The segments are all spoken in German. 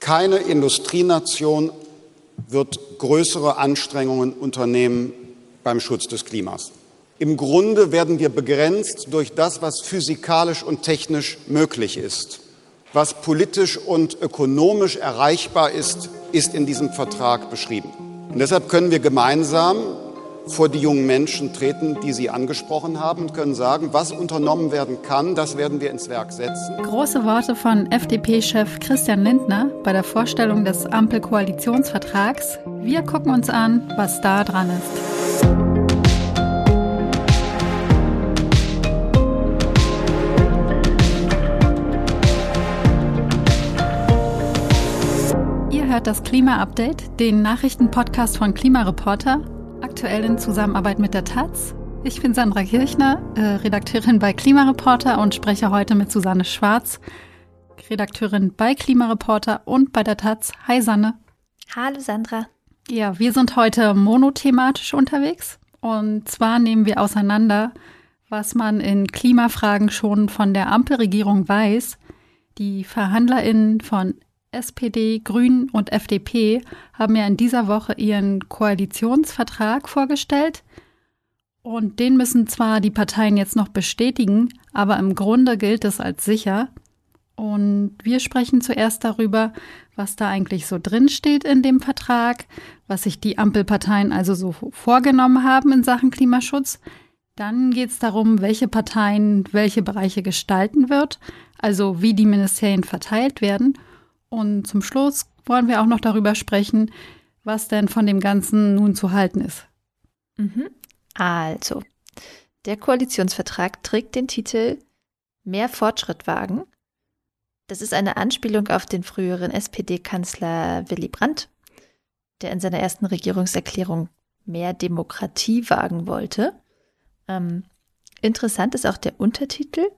Keine Industrienation wird größere Anstrengungen unternehmen beim Schutz des Klimas. Im Grunde werden wir begrenzt durch das, was physikalisch und technisch möglich ist. Was politisch und ökonomisch erreichbar ist, ist in diesem Vertrag beschrieben. Und deshalb können wir gemeinsam vor die jungen Menschen treten, die Sie angesprochen haben, und können sagen, was unternommen werden kann, das werden wir ins Werk setzen. Große Worte von FDP-Chef Christian Lindner bei der Vorstellung des Ampel-Koalitionsvertrags. Wir gucken uns an, was da dran ist. hört das Klima-Update, den Nachrichtenpodcast von Klimareporter, aktuell in Zusammenarbeit mit der Taz. Ich bin Sandra Kirchner, äh, Redakteurin bei Klimareporter und spreche heute mit Susanne Schwarz, Redakteurin bei Klimareporter und bei der Taz. Hi Sanne. Hallo Sandra. Ja, wir sind heute monothematisch unterwegs und zwar nehmen wir auseinander, was man in Klimafragen schon von der Ampelregierung weiß. Die VerhandlerInnen von SPD, Grünen und FDP haben ja in dieser Woche ihren Koalitionsvertrag vorgestellt. Und den müssen zwar die Parteien jetzt noch bestätigen, aber im Grunde gilt es als sicher. Und wir sprechen zuerst darüber, was da eigentlich so drinsteht in dem Vertrag, was sich die Ampelparteien also so vorgenommen haben in Sachen Klimaschutz. Dann geht es darum, welche Parteien welche Bereiche gestalten wird, also wie die Ministerien verteilt werden. Und zum Schluss wollen wir auch noch darüber sprechen, was denn von dem Ganzen nun zu halten ist. Mhm. Also, der Koalitionsvertrag trägt den Titel Mehr Fortschritt wagen. Das ist eine Anspielung auf den früheren SPD-Kanzler Willy Brandt, der in seiner ersten Regierungserklärung mehr Demokratie wagen wollte. Ähm, interessant ist auch der Untertitel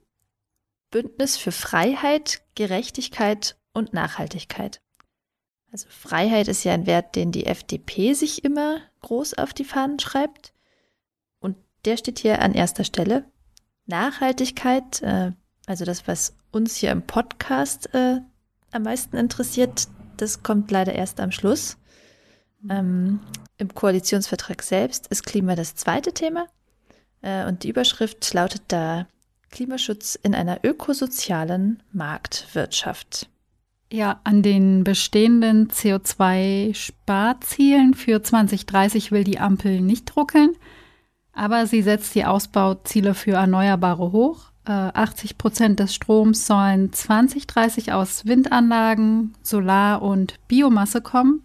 Bündnis für Freiheit, Gerechtigkeit und Nachhaltigkeit. Also Freiheit ist ja ein Wert, den die FDP sich immer groß auf die Fahnen schreibt. Und der steht hier an erster Stelle. Nachhaltigkeit, äh, also das, was uns hier im Podcast äh, am meisten interessiert, das kommt leider erst am Schluss. Ähm, Im Koalitionsvertrag selbst ist Klima das zweite Thema. Äh, und die Überschrift lautet da Klimaschutz in einer ökosozialen Marktwirtschaft. Ja, an den bestehenden CO2-Sparzielen für 2030 will die Ampel nicht ruckeln, aber sie setzt die Ausbauziele für Erneuerbare hoch. 80 äh, Prozent des Stroms sollen 2030 aus Windanlagen, Solar und Biomasse kommen.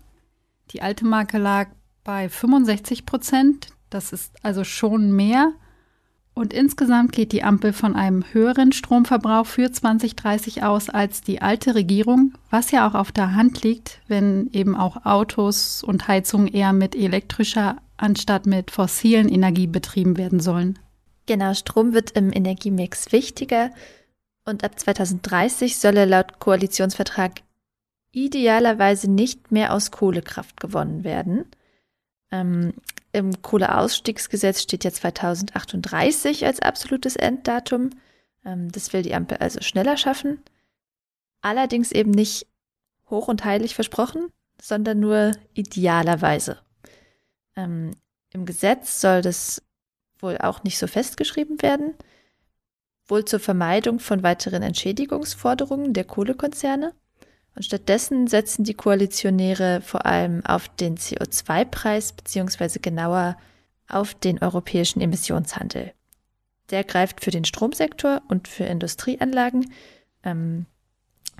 Die alte Marke lag bei 65 Prozent. Das ist also schon mehr. Und insgesamt geht die Ampel von einem höheren Stromverbrauch für 2030 aus als die alte Regierung, was ja auch auf der Hand liegt, wenn eben auch Autos und Heizungen eher mit elektrischer anstatt mit fossilen Energie betrieben werden sollen. Genau, Strom wird im Energiemix wichtiger und ab 2030 soll er laut Koalitionsvertrag idealerweise nicht mehr aus Kohlekraft gewonnen werden. Ähm, Im Kohleausstiegsgesetz steht ja 2038 als absolutes Enddatum. Ähm, das will die Ampel also schneller schaffen. Allerdings eben nicht hoch und heilig versprochen, sondern nur idealerweise. Ähm, Im Gesetz soll das wohl auch nicht so festgeschrieben werden, wohl zur Vermeidung von weiteren Entschädigungsforderungen der Kohlekonzerne. Und stattdessen setzen die Koalitionäre vor allem auf den CO2-Preis beziehungsweise genauer auf den europäischen Emissionshandel. Der greift für den Stromsektor und für Industrieanlagen. Ähm,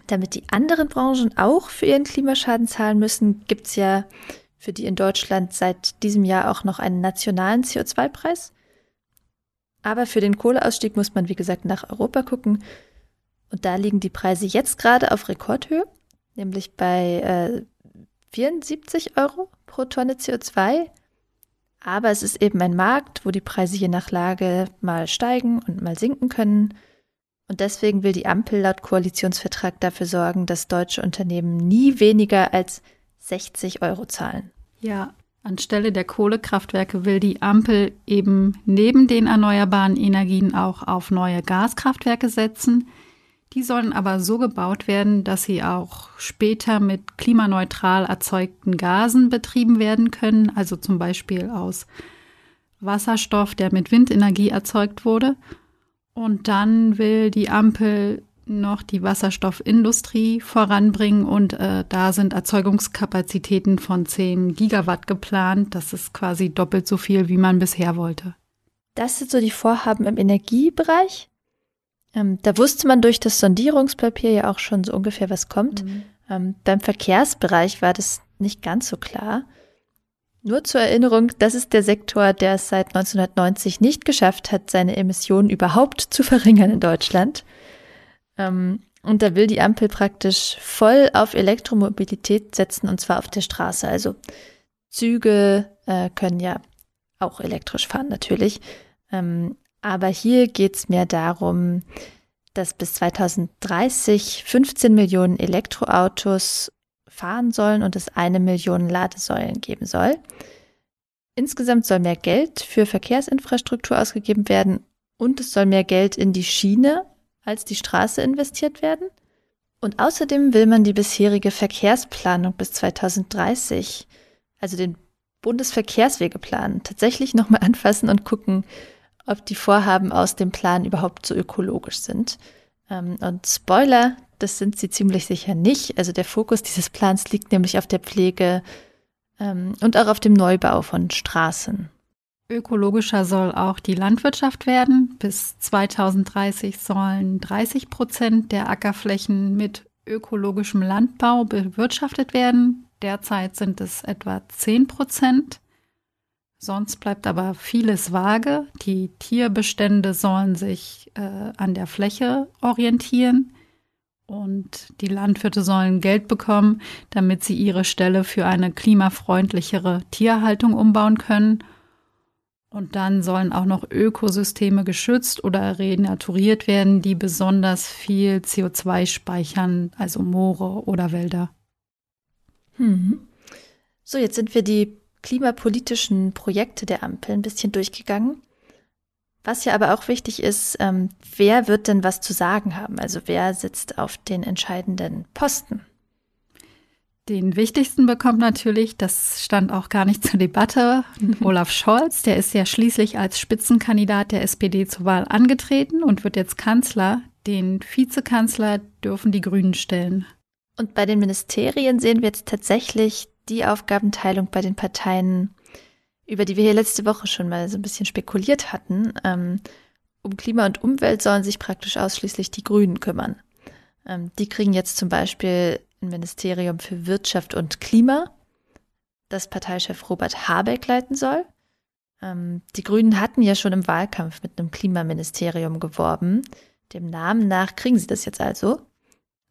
damit die anderen Branchen auch für ihren Klimaschaden zahlen müssen, gibt es ja für die in Deutschland seit diesem Jahr auch noch einen nationalen CO2-Preis. Aber für den Kohleausstieg muss man, wie gesagt, nach Europa gucken. Und da liegen die Preise jetzt gerade auf Rekordhöhe nämlich bei äh, 74 Euro pro Tonne CO2. Aber es ist eben ein Markt, wo die Preise je nach Lage mal steigen und mal sinken können. Und deswegen will die Ampel laut Koalitionsvertrag dafür sorgen, dass deutsche Unternehmen nie weniger als 60 Euro zahlen. Ja, anstelle der Kohlekraftwerke will die Ampel eben neben den erneuerbaren Energien auch auf neue Gaskraftwerke setzen. Die sollen aber so gebaut werden, dass sie auch später mit klimaneutral erzeugten Gasen betrieben werden können, also zum Beispiel aus Wasserstoff, der mit Windenergie erzeugt wurde. Und dann will die Ampel noch die Wasserstoffindustrie voranbringen und äh, da sind Erzeugungskapazitäten von 10 Gigawatt geplant. Das ist quasi doppelt so viel, wie man bisher wollte. Das sind so die Vorhaben im Energiebereich. Ähm, da wusste man durch das Sondierungspapier ja auch schon so ungefähr, was kommt. Mhm. Ähm, beim Verkehrsbereich war das nicht ganz so klar. Nur zur Erinnerung, das ist der Sektor, der es seit 1990 nicht geschafft hat, seine Emissionen überhaupt zu verringern in Deutschland. Ähm, und da will die Ampel praktisch voll auf Elektromobilität setzen und zwar auf der Straße. Also Züge äh, können ja auch elektrisch fahren natürlich. Ähm, aber hier geht es mehr darum, dass bis 2030 15 Millionen Elektroautos fahren sollen und es eine Million Ladesäulen geben soll. Insgesamt soll mehr Geld für Verkehrsinfrastruktur ausgegeben werden und es soll mehr Geld in die Schiene als die Straße investiert werden. Und außerdem will man die bisherige Verkehrsplanung bis 2030, also den Bundesverkehrswegeplan, tatsächlich nochmal anfassen und gucken, ob die Vorhaben aus dem Plan überhaupt so ökologisch sind. Ähm, und Spoiler, das sind sie ziemlich sicher nicht. Also der Fokus dieses Plans liegt nämlich auf der Pflege ähm, und auch auf dem Neubau von Straßen. Ökologischer soll auch die Landwirtschaft werden. Bis 2030 sollen 30 Prozent der Ackerflächen mit ökologischem Landbau bewirtschaftet werden. Derzeit sind es etwa 10 Prozent. Sonst bleibt aber vieles vage. Die Tierbestände sollen sich äh, an der Fläche orientieren und die Landwirte sollen Geld bekommen, damit sie ihre Ställe für eine klimafreundlichere Tierhaltung umbauen können. Und dann sollen auch noch Ökosysteme geschützt oder renaturiert werden, die besonders viel CO2 speichern, also Moore oder Wälder. Hm. So, jetzt sind wir die klimapolitischen Projekte der Ampel ein bisschen durchgegangen. Was ja aber auch wichtig ist, ähm, wer wird denn was zu sagen haben? Also wer sitzt auf den entscheidenden Posten? Den wichtigsten bekommt natürlich, das stand auch gar nicht zur Debatte, Olaf Scholz. Der ist ja schließlich als Spitzenkandidat der SPD zur Wahl angetreten und wird jetzt Kanzler. Den Vizekanzler dürfen die Grünen stellen. Und bei den Ministerien sehen wir jetzt tatsächlich die Aufgabenteilung bei den Parteien, über die wir hier letzte Woche schon mal so ein bisschen spekuliert hatten. Ähm, um Klima und Umwelt sollen sich praktisch ausschließlich die Grünen kümmern. Ähm, die kriegen jetzt zum Beispiel ein Ministerium für Wirtschaft und Klima, das Parteichef Robert Habeck leiten soll. Ähm, die Grünen hatten ja schon im Wahlkampf mit einem Klimaministerium geworben. Dem Namen nach kriegen sie das jetzt also.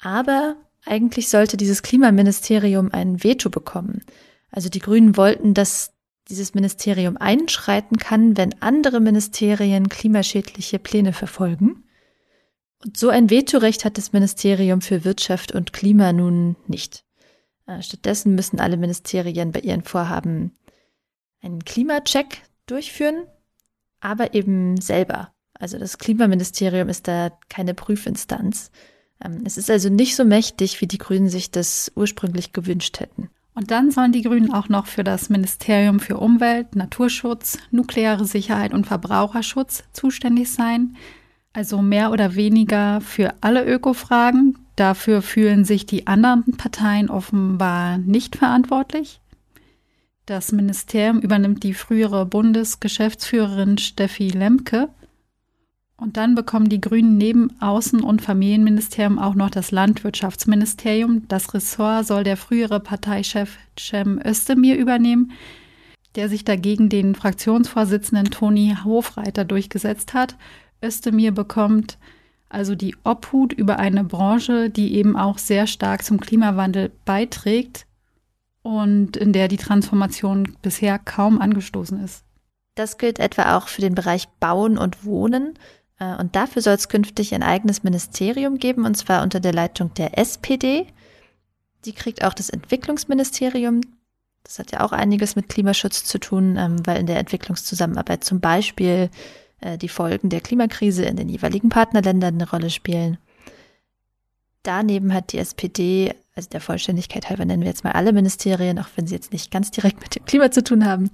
Aber eigentlich sollte dieses Klimaministerium ein Veto bekommen. Also die Grünen wollten, dass dieses Ministerium einschreiten kann, wenn andere Ministerien klimaschädliche Pläne verfolgen. Und so ein Vetorecht hat das Ministerium für Wirtschaft und Klima nun nicht. Äh, stattdessen müssen alle Ministerien bei ihren Vorhaben einen Klimacheck durchführen, aber eben selber. Also das Klimaministerium ist da keine Prüfinstanz. Ähm, es ist also nicht so mächtig, wie die Grünen sich das ursprünglich gewünscht hätten. Und dann sollen die Grünen auch noch für das Ministerium für Umwelt, Naturschutz, nukleare Sicherheit und Verbraucherschutz zuständig sein. Also mehr oder weniger für alle Ökofragen. Dafür fühlen sich die anderen Parteien offenbar nicht verantwortlich. Das Ministerium übernimmt die frühere Bundesgeschäftsführerin Steffi Lemke. Und dann bekommen die Grünen neben Außen- und Familienministerium auch noch das Landwirtschaftsministerium. Das Ressort soll der frühere Parteichef Cem Özdemir übernehmen, der sich dagegen den Fraktionsvorsitzenden Toni Hofreiter durchgesetzt hat. Özdemir bekommt also die Obhut über eine Branche, die eben auch sehr stark zum Klimawandel beiträgt und in der die Transformation bisher kaum angestoßen ist. Das gilt etwa auch für den Bereich Bauen und Wohnen. Äh, und dafür soll es künftig ein eigenes Ministerium geben, und zwar unter der Leitung der SPD. Die kriegt auch das Entwicklungsministerium. Das hat ja auch einiges mit Klimaschutz zu tun, ähm, weil in der Entwicklungszusammenarbeit zum Beispiel äh, die Folgen der Klimakrise in den jeweiligen Partnerländern eine Rolle spielen. daneben hat die SPD, also der Vollständigkeit halber nennen wir jetzt mal alle Ministerien, auch wenn sie jetzt nicht ganz direkt mit dem Klima zu tun haben,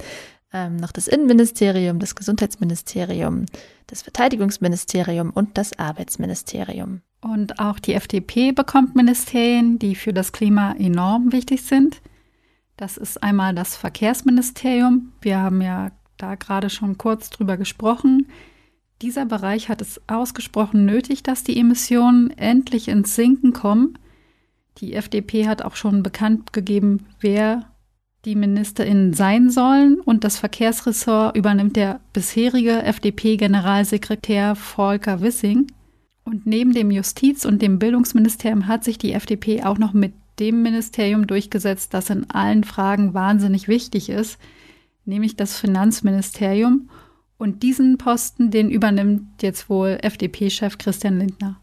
ähm, noch das Innenministerium, das Gesundheitsministerium, das Verteidigungsministerium und das Arbeitsministerium. Und auch die FDP bekommt Ministerien, die für das Klima enorm wichtig sind. Das ist einmal das Verkehrsministerium. Wir haben ja da gerade schon kurz drüber gesprochen. Dieser Bereich hat es ausgesprochen nötig, dass die Emissionen endlich ins Sinken kommen. Die FDP hat auch schon bekannt gegeben, wer die MinisterInnen sein sollen. Und das Verkehrsressort übernimmt der bisherige FDP-Generalsekretär Volker Wissing. Und neben dem Justiz- und dem Bildungsministerium hat sich die FDP auch noch mit dem Ministerium durchgesetzt, das in allen Fragen wahnsinnig wichtig ist, nämlich das Finanzministerium. Und diesen Posten, den übernimmt jetzt wohl FDP-Chef Christian Lindner.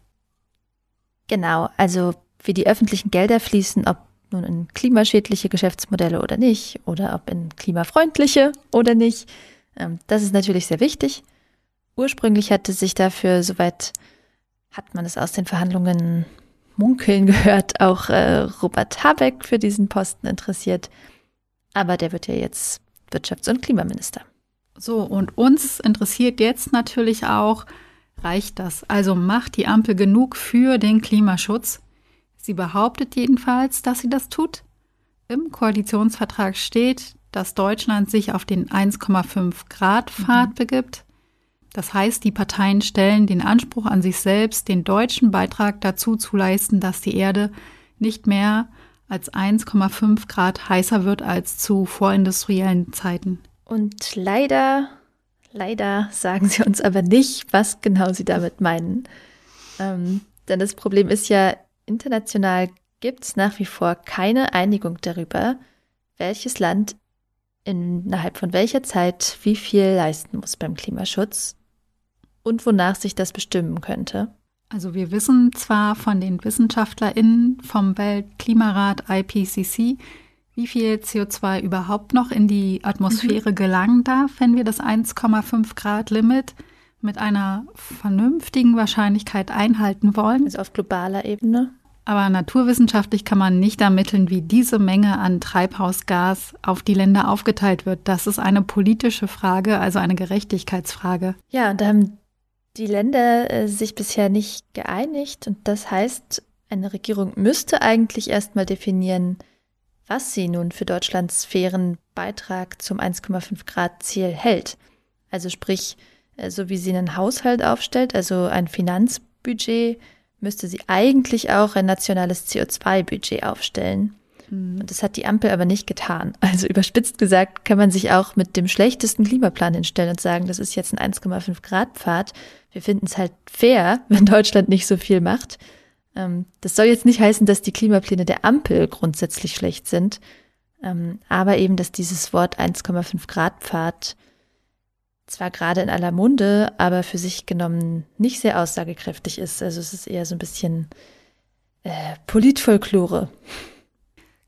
Genau, also wie die öffentlichen Gelder fließen, ob nun in klimaschädliche Geschäftsmodelle oder nicht, oder ob in klimafreundliche oder nicht, ähm, das ist natürlich sehr wichtig. Ursprünglich hatte sich dafür, soweit hat man es aus den Verhandlungen munkeln gehört, auch äh, Robert Habeck für diesen Posten interessiert. Aber der wird ja jetzt Wirtschafts- und Klimaminister. So, und uns interessiert jetzt natürlich auch, reicht das? Also macht die Ampel genug für den Klimaschutz? Sie behauptet jedenfalls, dass sie das tut. Im Koalitionsvertrag steht, dass Deutschland sich auf den 1,5 Grad Pfad mhm. begibt. Das heißt, die Parteien stellen den Anspruch an sich selbst, den deutschen Beitrag dazu zu leisten, dass die Erde nicht mehr als 1,5 Grad heißer wird als zu vorindustriellen Zeiten. Und leider, leider sagen sie uns aber nicht, was genau sie damit meinen. Ähm, denn das Problem ist ja, international gibt es nach wie vor keine Einigung darüber, welches Land innerhalb von welcher Zeit wie viel leisten muss beim Klimaschutz und wonach sich das bestimmen könnte? Also wir wissen zwar von den WissenschaftlerInnen vom Weltklimarat IPCC, wie viel CO2 überhaupt noch in die Atmosphäre mhm. gelangen darf, wenn wir das 1,5 Grad Limit mit einer vernünftigen Wahrscheinlichkeit einhalten wollen. Also auf globaler Ebene. Aber naturwissenschaftlich kann man nicht ermitteln, wie diese Menge an Treibhausgas auf die Länder aufgeteilt wird. Das ist eine politische Frage, also eine Gerechtigkeitsfrage. Ja, und da haben die Länder äh, sich bisher nicht geeinigt und das heißt, eine Regierung müsste eigentlich erstmal definieren, was sie nun für Deutschlands fairen Beitrag zum 1,5 Grad Ziel hält. Also sprich, äh, so wie sie einen Haushalt aufstellt, also ein Finanzbudget, müsste sie eigentlich auch ein nationales CO2-Budget aufstellen. Mhm. Und das hat die Ampel aber nicht getan. Also überspitzt gesagt kann man sich auch mit dem schlechtesten Klimaplan hinstellen und sagen, das ist jetzt ein 1,5 Grad Pfad. Wir finden es halt fair, wenn Deutschland nicht so viel macht. Ähm, das soll jetzt nicht heißen, dass die Klimapläne der Ampel grundsätzlich schlecht sind, ähm, aber eben, dass dieses Wort 1,5 Grad Pfad zwar gerade in aller Munde, aber für sich genommen nicht sehr aussagekräftig ist. Also es ist eher so ein bisschen äh, Politfolklore.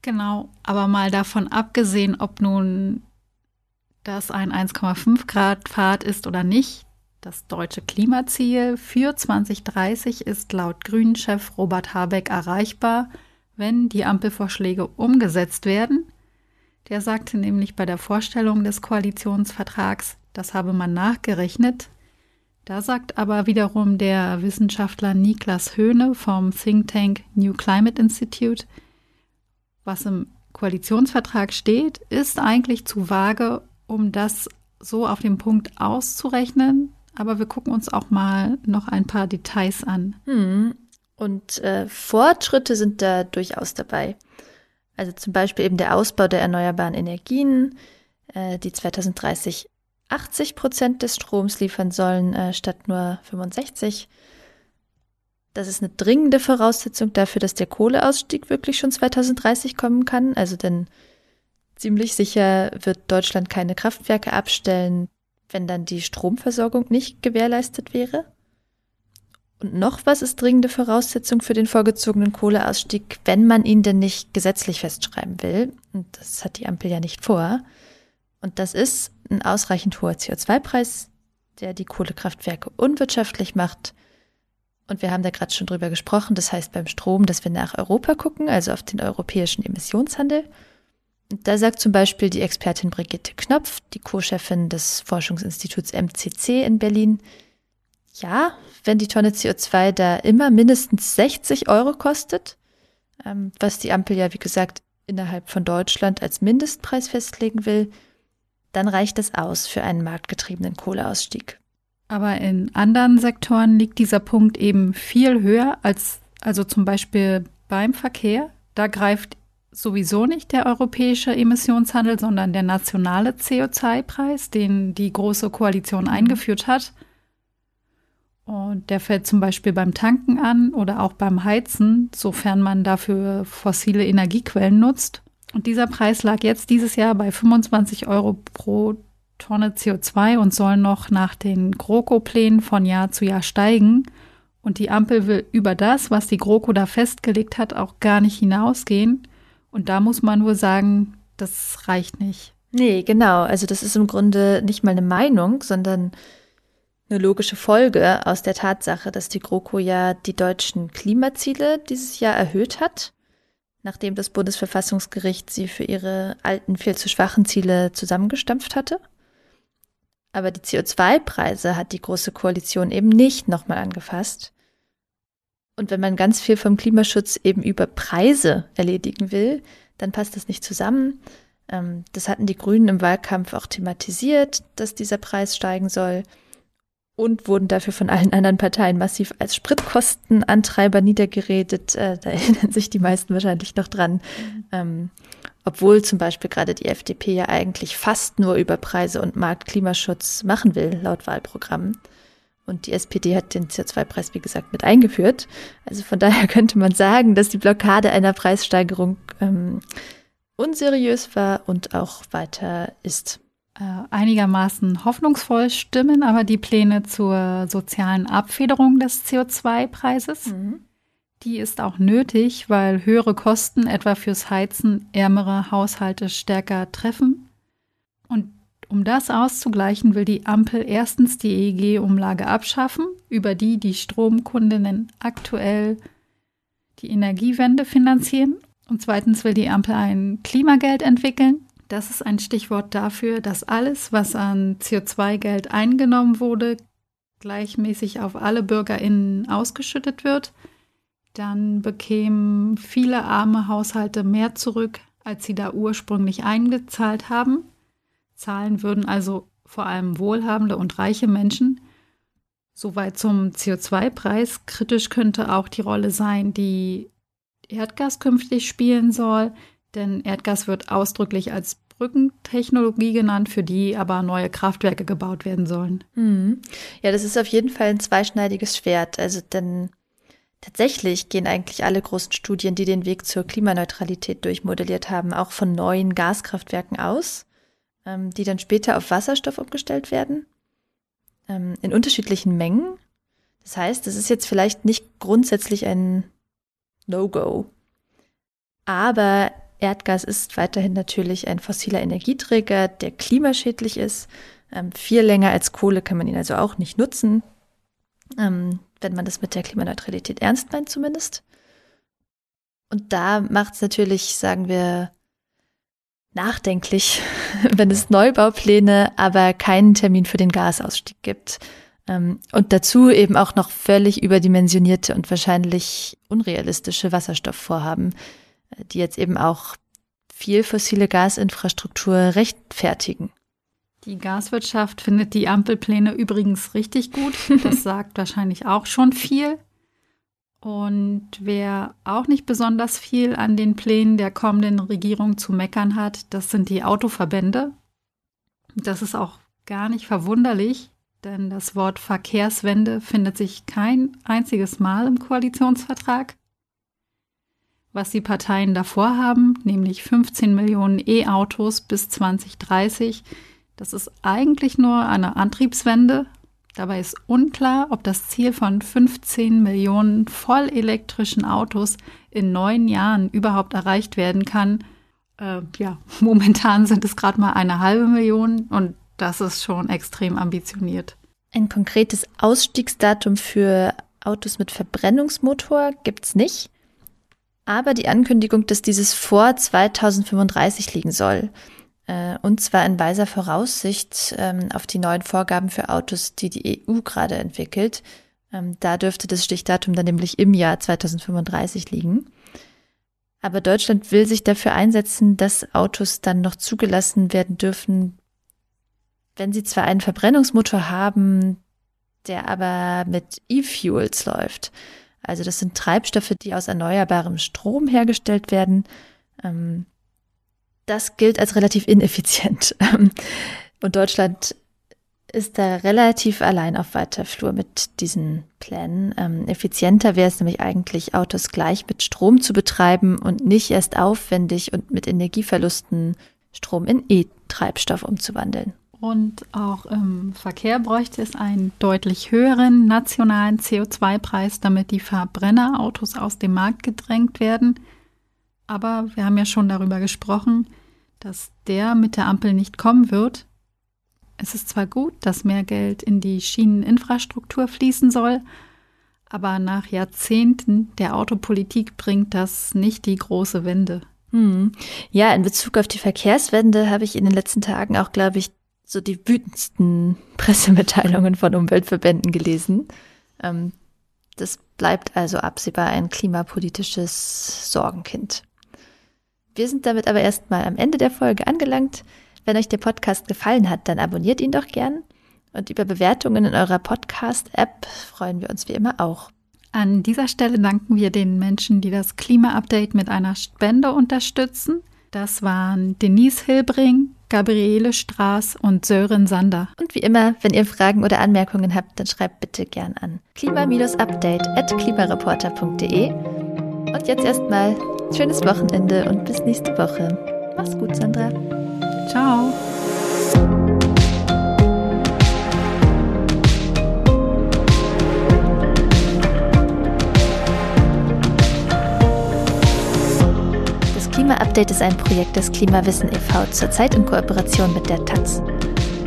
Genau, aber mal davon abgesehen, ob nun das ein 1,5 Grad Pfad ist oder nicht, das deutsche Klimaziel für 2030 ist laut Grünen-Chef Robert Habeck erreichbar, wenn die Ampelvorschläge umgesetzt werden. Der sagte nämlich bei der Vorstellung des Koalitionsvertrags, das habe man nachgerechnet. Da sagt aber wiederum der Wissenschaftler Niklas Höhne vom Think Tank New Climate Institute, was im Koalitionsvertrag steht, ist eigentlich zu vage, um das so auf den Punkt auszurechnen. Aber wir gucken uns auch mal noch ein paar Details an. Hm. Und äh, Fortschritte sind da durchaus dabei. Also zum Beispiel eben der Ausbau der erneuerbaren Energien, äh, die 2030 80 Prozent des Stroms liefern sollen, äh, statt nur 65. Das ist eine dringende Voraussetzung dafür, dass der Kohleausstieg wirklich schon 2030 kommen kann. Also denn ziemlich sicher wird Deutschland keine Kraftwerke abstellen, wenn dann die Stromversorgung nicht gewährleistet wäre. Und noch was ist dringende Voraussetzung für den vorgezogenen Kohleausstieg, wenn man ihn denn nicht gesetzlich festschreiben will. Und das hat die Ampel ja nicht vor. Und das ist ein ausreichend hoher CO2-Preis, der die Kohlekraftwerke unwirtschaftlich macht Und wir haben da gerade schon drüber gesprochen. Das heißt beim Strom, dass wir nach Europa gucken, also auf den europäischen Emissionshandel. Und da sagt zum Beispiel die Expertin Brigitte Knopf, die Co-Chefin des Forschungsinstituts MCC in Berlin, ja, wenn die Tonne CO2 da immer mindestens 60 Euro kostet, ähm, was die Ampel ja, wie gesagt, innerhalb von Deutschland als Mindestpreis festlegen will, dann reicht es aus für einen marktgetriebenen Kohleausstieg. Aber in anderen Sektoren liegt dieser Punkt eben viel höher als, also zum Beispiel beim Verkehr. Da greift sowieso nicht der europäische Emissionshandel, sondern der nationale CO2-Preis, den die Große Koalition mhm. eingeführt hat. Und der fällt zum Beispiel beim Tanken an oder auch beim Heizen, sofern man dafür fossile Energiequellen nutzt. Und dieser Preis lag jetzt dieses Jahr bei 25 Euro pro Tonne CO2 und soll noch nach den GroKo-Plänen von Jahr zu Jahr steigen. Und die Ampel will über das, was die GroKo da festgelegt hat, auch gar nicht hinausgehen. Und da muss man wohl sagen, das reicht nicht. Nee, genau. Also das ist im Grunde nicht mal eine Meinung, sondern eine logische Folge aus der Tatsache, dass die GroKo ja die deutschen Klimaziele dieses Jahr erhöht hat, nachdem das Bundesverfassungsgericht sie für ihre alten, viel zu schwachen Ziele zusammengestampft hatte. Aber die CO2-Preise hat die Große Koalition eben nicht nochmal angefasst. Und wenn man ganz viel vom Klimaschutz eben über Preise erledigen will, dann passt das nicht zusammen. Ähm, das hatten die Grünen im Wahlkampf auch thematisiert, dass dieser Preis steigen soll und wurden dafür von allen anderen Parteien massiv als Spritkostenantreiber niedergeredet. Äh, da erinnern sich die meisten wahrscheinlich noch dran. Mhm. Ähm, obwohl zum Beispiel gerade die FDP ja eigentlich fast nur über Preise und Marktklimaschutz machen will, laut Wahlprogramm. Und die SPD hat den CO2-Preis, wie gesagt, mit eingeführt. Also von daher könnte man sagen, dass die Blockade einer Preissteigerung ähm, unseriös war und auch weiter ist einigermaßen hoffnungsvoll stimmen aber die Pläne zur sozialen Abfederung des CO2-Preises. Mhm. Die ist auch nötig, weil höhere Kosten etwa fürs Heizen ärmere Haushalte stärker treffen. Und um das auszugleichen, will die Ampel erstens die EEG-Umlage abschaffen, über die die Stromkundinnen aktuell die Energiewende finanzieren. Und zweitens will die Ampel ein Klimageld entwickeln, das ist ein Stichwort dafür, dass alles, was an CO2-Geld eingenommen wurde, gleichmäßig auf alle BürgerInnen ausgeschüttet wird. Dann bekämen viele arme Haushalte mehr zurück, als sie da ursprünglich eingezahlt haben. Zahlen würden also vor allem wohlhabende und reiche Menschen. Soweit zum CO2-Preis. Kritisch könnte auch die Rolle sein, die Erdgas künftig spielen soll. Denn Erdgas wird ausdrücklich als Brückentechnologie genannt, für die aber neue Kraftwerke gebaut werden sollen. Mhm. Ja, das ist auf jeden Fall ein zweischneidiges Schwert. Also denn tatsächlich gehen eigentlich alle großen Studien, die den Weg zur Klimaneutralität durchmodelliert haben, auch von neuen Gaskraftwerken aus, ähm, die dann später auf Wasserstoff umgestellt werden, ähm, in unterschiedlichen Mengen. Das heißt, es ist jetzt vielleicht nicht grundsätzlich ein No-Go. Aber Erdgas ist weiterhin natürlich ein fossiler Energieträger, der klimaschädlich ist. Ähm, viel länger als Kohle kann man ihn also auch nicht nutzen, ähm, wenn man das mit der Klimaneutralität ernst meint zumindest. Und da macht es natürlich, sagen wir, nachdenklich, wenn es Neubaupläne, aber keinen Termin für den Gasausstieg gibt. Ähm, und dazu eben auch noch völlig überdimensionierte und wahrscheinlich unrealistische Wasserstoffvorhaben, die jetzt eben auch viel fossile Gasinfrastruktur rechtfertigen. Die Gaswirtschaft findet die Ampelpläne übrigens richtig gut. Das sagt wahrscheinlich auch schon viel. Und wer auch nicht besonders viel an den Plänen der kommenden Regierung zu meckern hat, das sind die Autoverbände. Das ist auch gar nicht verwunderlich, denn das Wort Verkehrswende findet sich kein einziges Mal im Koalitionsvertrag was die Parteien davor haben, nämlich 15 Millionen E-Autos bis 2030. Das ist eigentlich nur eine Antriebswende. Dabei ist unklar, ob das Ziel von 15 Millionen vollelektrischen Autos in neun Jahren überhaupt erreicht werden kann. Äh, ja, momentan sind es gerade mal eine halbe Million und das ist schon extrem ambitioniert. Ein konkretes Ausstiegsdatum für Autos mit Verbrennungsmotor gibt es nicht. Aber die Ankündigung, dass dieses vor 2035 liegen soll, äh, und zwar in weiser Voraussicht ähm, auf die neuen Vorgaben für Autos, die die EU gerade entwickelt, ähm, da dürfte das Stichdatum dann nämlich im Jahr 2035 liegen. Aber Deutschland will sich dafür einsetzen, dass Autos dann noch zugelassen werden dürfen, wenn sie zwar einen Verbrennungsmotor haben, der aber mit E-Fuels läuft. Also das sind Treibstoffe, die aus erneuerbarem Strom hergestellt werden. Ähm, das gilt als relativ ineffizient. Und Deutschland ist da relativ allein auf weiter Flur mit diesen Plänen. Ähm, effizienter wäre es nämlich eigentlich, Autos gleich mit Strom zu betreiben und nicht erst aufwendig und mit Energieverlusten Strom in E-Treibstoff umzuwandeln. Und auch im Verkehr bräuchte es einen deutlich höheren nationalen CO2-Preis, damit die Verbrennerautos aus dem Markt gedrängt werden. Aber wir haben ja schon darüber gesprochen, dass der mit der Ampel nicht kommen wird. Es ist zwar gut, dass mehr Geld in die Schieneninfrastruktur fließen soll, aber nach Jahrzehnten der Autopolitik bringt das nicht die große Wende. Hm. Ja, in Bezug auf die Verkehrswende habe ich in den letzten Tagen auch, glaube ich, so die wütendsten Pressemitteilungen von Umweltverbänden gelesen. Ähm, das bleibt also absehbar ein klimapolitisches Sorgenkind. Wir sind damit aber erstmal am Ende der Folge angelangt. Wenn euch der Podcast gefallen hat, dann abonniert ihn doch gern. Und über Bewertungen in eurer Podcast-App freuen wir uns wie immer auch. An dieser Stelle danken wir den Menschen, die das Klima-Update mit einer Spende unterstützen. Das waren Denise Hilbring, Gabriele Straß und Sören Sander. Und wie immer, wenn ihr Fragen oder Anmerkungen habt, dann schreibt bitte gern an klima-update at klimareporter.de. Und jetzt erstmal schönes Wochenende und bis nächste Woche. Mach's gut, Sandra. Ciao. Klima-Update ist ein Projekt des Klimawissen e.V., zurzeit in Kooperation mit der Taz.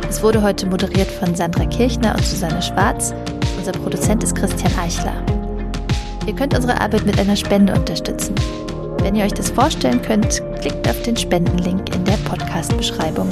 Es wurde heute moderiert von Sandra Kirchner und Susanne Schwarz. Unser Produzent ist Christian Eichler. Ihr könnt unsere Arbeit mit einer Spende unterstützen. Wenn ihr euch das vorstellen könnt, klickt auf den Spendenlink in der Podcast-Beschreibung.